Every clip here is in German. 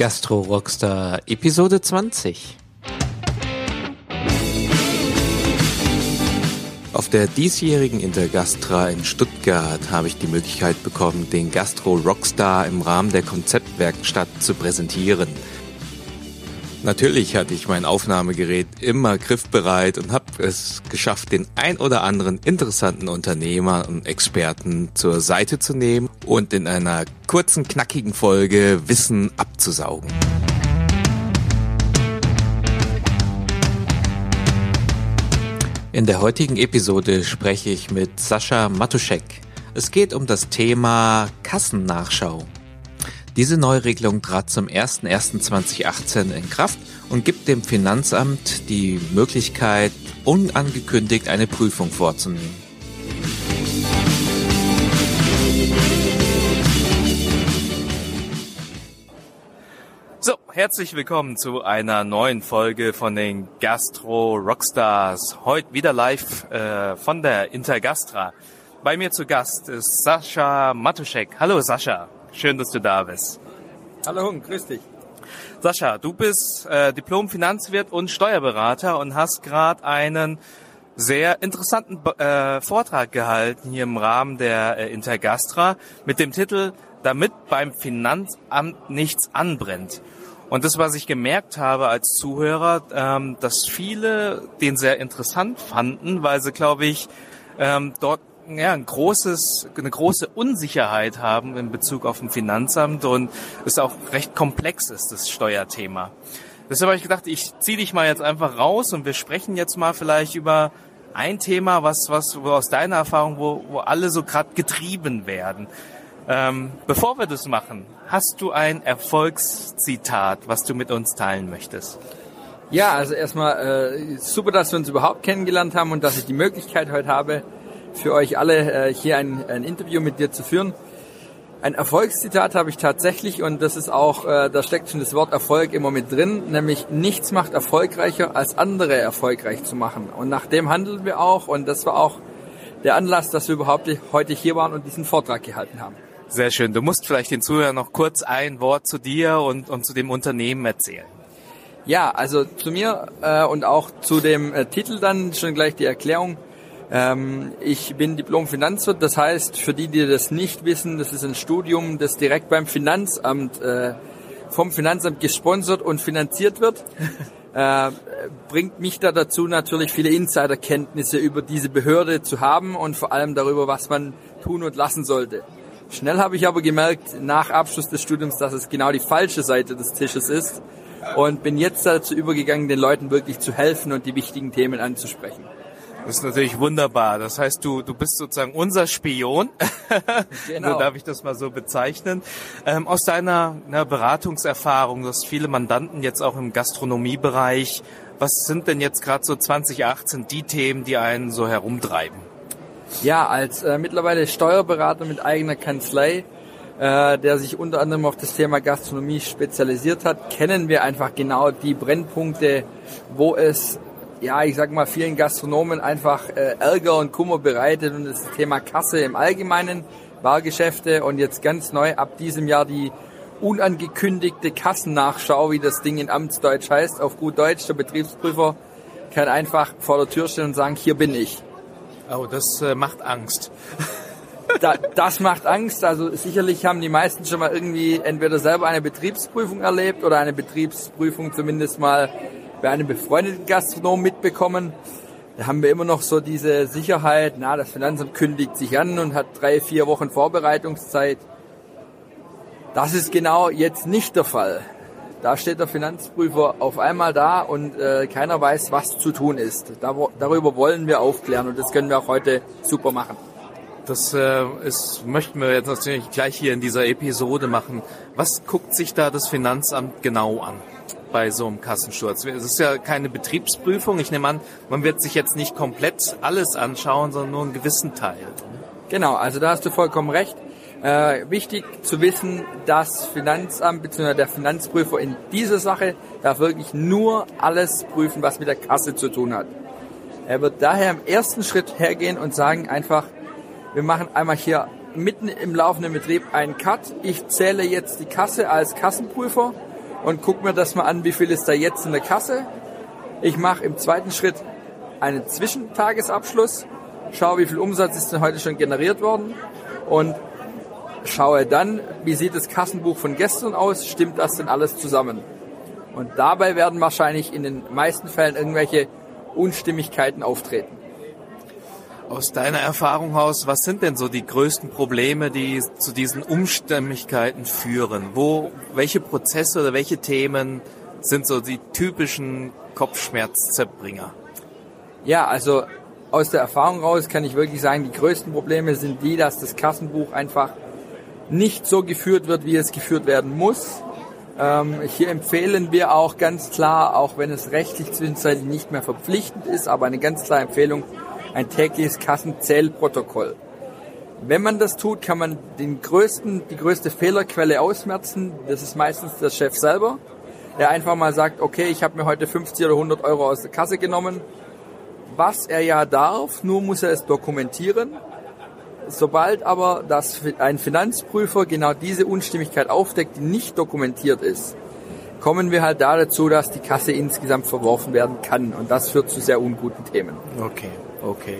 Gastro Rockstar Episode 20. Auf der diesjährigen Intergastra in Stuttgart habe ich die Möglichkeit bekommen, den Gastro Rockstar im Rahmen der Konzeptwerkstatt zu präsentieren. Natürlich hatte ich mein Aufnahmegerät immer griffbereit und habe es geschafft, den ein oder anderen interessanten Unternehmer und Experten zur Seite zu nehmen und in einer kurzen, knackigen Folge Wissen abzusaugen. In der heutigen Episode spreche ich mit Sascha Matuschek. Es geht um das Thema Kassennachschau. Diese Neuregelung trat zum 01.01.2018 in Kraft und gibt dem Finanzamt die Möglichkeit, unangekündigt eine Prüfung vorzunehmen. So, herzlich willkommen zu einer neuen Folge von den Gastro Rockstars. Heute wieder live äh, von der Intergastra. Bei mir zu Gast ist Sascha Matuschek. Hallo Sascha. Schön, dass du da bist. Hallo Hung, grüß dich. Sascha, du bist äh, Diplom-Finanzwirt und Steuerberater und hast gerade einen sehr interessanten äh, Vortrag gehalten hier im Rahmen der äh, Intergastra mit dem Titel Damit beim Finanzamt nichts anbrennt. Und das, was ich gemerkt habe als Zuhörer, ähm, dass viele den sehr interessant fanden, weil sie, glaube ich, ähm, dort ja, ein großes, eine große Unsicherheit haben in Bezug auf ein Finanzamt und es auch recht komplex ist, das Steuerthema. Deshalb habe ich gedacht, ich ziehe dich mal jetzt einfach raus und wir sprechen jetzt mal vielleicht über ein Thema, was, was aus deiner Erfahrung, wo, wo alle so gerade getrieben werden. Ähm, bevor wir das machen, hast du ein Erfolgszitat, was du mit uns teilen möchtest? Ja, also erstmal äh, super, dass wir uns überhaupt kennengelernt haben und dass ich die Möglichkeit heute habe, für euch alle äh, hier ein, ein Interview mit dir zu führen. Ein Erfolgszitat habe ich tatsächlich und das ist auch, äh, da steckt schon das Wort Erfolg immer mit drin, nämlich nichts macht erfolgreicher als andere erfolgreich zu machen. Und nach dem handeln wir auch und das war auch der Anlass, dass wir überhaupt heute hier waren und diesen Vortrag gehalten haben. Sehr schön. Du musst vielleicht den Zuhörern noch kurz ein Wort zu dir und, und zu dem Unternehmen erzählen. Ja, also zu mir äh, und auch zu dem äh, Titel dann schon gleich die Erklärung. Ähm, ich bin Diplom-Finanzwirt, das heißt, für die, die das nicht wissen, das ist ein Studium, das direkt beim Finanzamt, äh, vom Finanzamt gesponsert und finanziert wird. äh, bringt mich da dazu, natürlich viele Insiderkenntnisse über diese Behörde zu haben und vor allem darüber, was man tun und lassen sollte. Schnell habe ich aber gemerkt, nach Abschluss des Studiums, dass es genau die falsche Seite des Tisches ist und bin jetzt dazu übergegangen, den Leuten wirklich zu helfen und die wichtigen Themen anzusprechen. Das ist natürlich wunderbar. Das heißt, du, du bist sozusagen unser Spion. Genau. so darf ich das mal so bezeichnen. Ähm, aus deiner na, Beratungserfahrung, du hast viele Mandanten jetzt auch im Gastronomiebereich. Was sind denn jetzt gerade so 2018 die Themen, die einen so herumtreiben? Ja, als äh, mittlerweile Steuerberater mit eigener Kanzlei, äh, der sich unter anderem auf das Thema Gastronomie spezialisiert hat, kennen wir einfach genau die Brennpunkte, wo es ja, ich sag mal, vielen Gastronomen einfach äh, Ärger und Kummer bereitet und das Thema Kasse im Allgemeinen, Bargeschäfte und jetzt ganz neu ab diesem Jahr die unangekündigte Kassennachschau, wie das Ding in Amtsdeutsch heißt, auf gut Deutsch, der Betriebsprüfer kann einfach vor der Tür stehen und sagen, hier bin ich. Oh, das äh, macht Angst. da, das macht Angst. Also sicherlich haben die meisten schon mal irgendwie entweder selber eine Betriebsprüfung erlebt oder eine Betriebsprüfung zumindest mal bei einem befreundeten Gastronom mitbekommen. Da haben wir immer noch so diese Sicherheit, na, das Finanzamt kündigt sich an und hat drei, vier Wochen Vorbereitungszeit. Das ist genau jetzt nicht der Fall. Da steht der Finanzprüfer auf einmal da und äh, keiner weiß, was zu tun ist. Da, darüber wollen wir aufklären und das können wir auch heute super machen. Das äh, ist, möchten wir jetzt natürlich gleich hier in dieser Episode machen. Was guckt sich da das Finanzamt genau an? bei so einem Kassensturz. Es ist ja keine Betriebsprüfung. Ich nehme an, man wird sich jetzt nicht komplett alles anschauen, sondern nur einen gewissen Teil. Genau, also da hast du vollkommen recht. Äh, wichtig zu wissen, das Finanzamt bzw. der Finanzprüfer in dieser Sache darf wirklich nur alles prüfen, was mit der Kasse zu tun hat. Er wird daher im ersten Schritt hergehen und sagen einfach, wir machen einmal hier mitten im laufenden Betrieb einen Cut. Ich zähle jetzt die Kasse als Kassenprüfer und gucke mir das mal an, wie viel ist da jetzt in der Kasse. Ich mache im zweiten Schritt einen Zwischentagesabschluss, schaue, wie viel Umsatz ist denn heute schon generiert worden und schaue dann, wie sieht das Kassenbuch von gestern aus, stimmt das denn alles zusammen? Und dabei werden wahrscheinlich in den meisten Fällen irgendwelche Unstimmigkeiten auftreten. Aus deiner Erfahrung aus, was sind denn so die größten Probleme, die zu diesen Unstimmigkeiten führen? Wo, welche Prozesse oder welche Themen sind so die typischen Kopfschmerzzerbringer? Ja, also aus der Erfahrung raus kann ich wirklich sagen, die größten Probleme sind die, dass das Kassenbuch einfach nicht so geführt wird, wie es geführt werden muss. Ähm, hier empfehlen wir auch ganz klar, auch wenn es rechtlich zwischenzeitlich nicht mehr verpflichtend ist, aber eine ganz klare Empfehlung, ein tägliches Kassenzählprotokoll. Wenn man das tut, kann man den größten, die größte Fehlerquelle ausmerzen. Das ist meistens der Chef selber, der einfach mal sagt, okay, ich habe mir heute 50 oder 100 Euro aus der Kasse genommen. Was er ja darf, nur muss er es dokumentieren. Sobald aber das ein Finanzprüfer genau diese Unstimmigkeit aufdeckt, die nicht dokumentiert ist, kommen wir halt da dazu, dass die Kasse insgesamt verworfen werden kann. Und das führt zu sehr unguten Themen. Okay. Okay.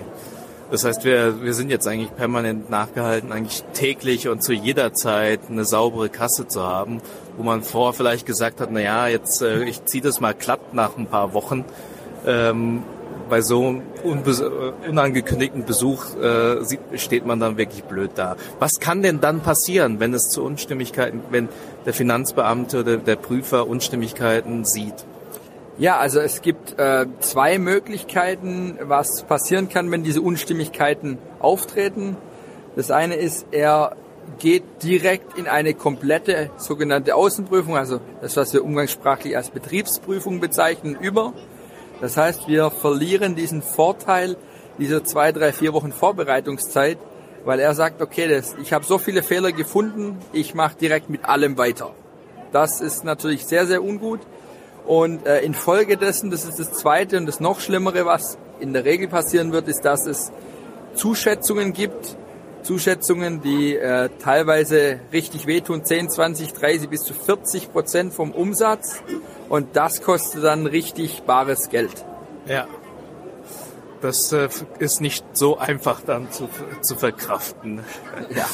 Das heißt, wir, wir sind jetzt eigentlich permanent nachgehalten, eigentlich täglich und zu jeder Zeit eine saubere Kasse zu haben, wo man vorher vielleicht gesagt hat, na ja, jetzt äh, ich ziehe das mal glatt nach ein paar Wochen. Ähm, bei so einem äh, unangekündigten Besuch äh, sieht, steht man dann wirklich blöd da. Was kann denn dann passieren, wenn es zu Unstimmigkeiten, wenn der Finanzbeamte oder der Prüfer Unstimmigkeiten sieht? Ja, also es gibt äh, zwei Möglichkeiten, was passieren kann, wenn diese Unstimmigkeiten auftreten. Das eine ist, er geht direkt in eine komplette sogenannte Außenprüfung, also das, was wir umgangssprachlich als Betriebsprüfung bezeichnen, über. Das heißt, wir verlieren diesen Vorteil dieser zwei, drei, vier Wochen Vorbereitungszeit, weil er sagt, okay, das, ich habe so viele Fehler gefunden, ich mache direkt mit allem weiter. Das ist natürlich sehr, sehr ungut. Und äh, infolgedessen, das ist das Zweite und das noch Schlimmere, was in der Regel passieren wird, ist, dass es Zuschätzungen gibt. Zuschätzungen, die äh, teilweise richtig wehtun, 10, 20, 30 bis zu 40 Prozent vom Umsatz. Und das kostet dann richtig bares Geld. Ja. Das äh, ist nicht so einfach dann zu, zu verkraften. Ja.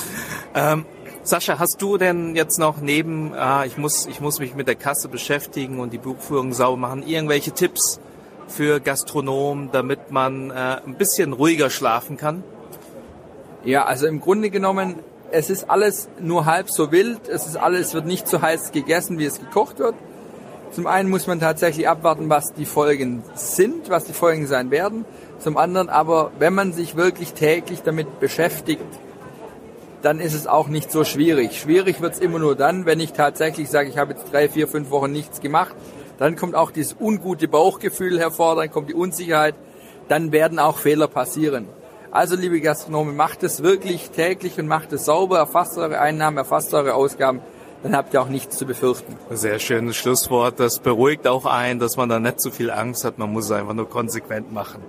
ähm, Sascha, hast du denn jetzt noch neben, ah, ich muss, ich muss mich mit der Kasse beschäftigen und die Buchführung sauber machen, irgendwelche Tipps für Gastronomen, damit man äh, ein bisschen ruhiger schlafen kann? Ja, also im Grunde genommen, es ist alles nur halb so wild. Es ist alles, wird nicht so heiß gegessen, wie es gekocht wird. Zum einen muss man tatsächlich abwarten, was die Folgen sind, was die Folgen sein werden. Zum anderen aber, wenn man sich wirklich täglich damit beschäftigt, dann ist es auch nicht so schwierig. Schwierig wird es immer nur dann, wenn ich tatsächlich sage, ich habe jetzt drei, vier, fünf Wochen nichts gemacht. Dann kommt auch dieses ungute Bauchgefühl hervor, dann kommt die Unsicherheit, dann werden auch Fehler passieren. Also liebe Gastronomen, macht es wirklich täglich und macht es sauber, erfasst eure Einnahmen, erfasst eure Ausgaben, dann habt ihr auch nichts zu befürchten. Sehr schönes Schlusswort. Das beruhigt auch ein, dass man da nicht zu viel Angst hat. Man muss es einfach nur konsequent machen.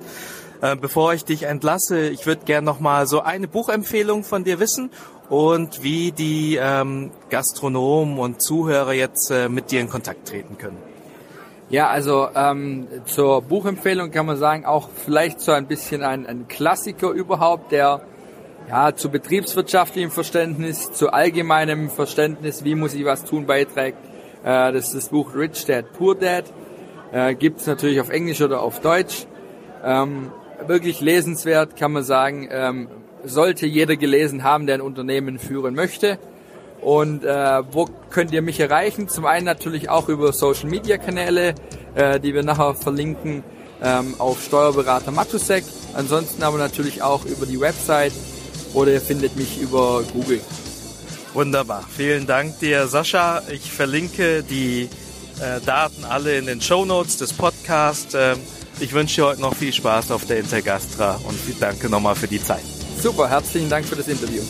Äh, bevor ich dich entlasse, ich würde gerne noch mal so eine Buchempfehlung von dir wissen und wie die ähm, Gastronomen und Zuhörer jetzt äh, mit dir in Kontakt treten können. Ja, also ähm, zur Buchempfehlung kann man sagen, auch vielleicht so ein bisschen ein, ein Klassiker überhaupt, der ja zu betriebswirtschaftlichem Verständnis, zu allgemeinem Verständnis, wie muss ich was tun, beiträgt. Äh, das ist das Buch Rich Dad, Poor Dad. Äh, Gibt es natürlich auf Englisch oder auf Deutsch. Ähm, wirklich lesenswert, kann man sagen. Ähm, sollte jeder gelesen haben, der ein Unternehmen führen möchte. Und äh, wo könnt ihr mich erreichen? Zum einen natürlich auch über Social Media Kanäle, äh, die wir nachher verlinken ähm, auf Steuerberater Matusek. Ansonsten aber natürlich auch über die Website oder ihr findet mich über Google. Wunderbar. Vielen Dank dir, Sascha. Ich verlinke die äh, Daten alle in den Show Notes des Podcasts. Ähm, ich wünsche dir heute noch viel Spaß auf der Intergastra und danke nochmal für die Zeit. Super, herzlichen Dank für das Interview.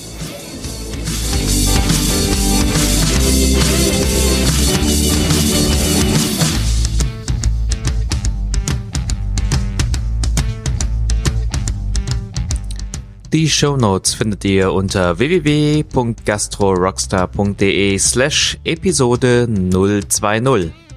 Die Show Notes findet ihr unter www.gastrorockstar.de slash Episode 020.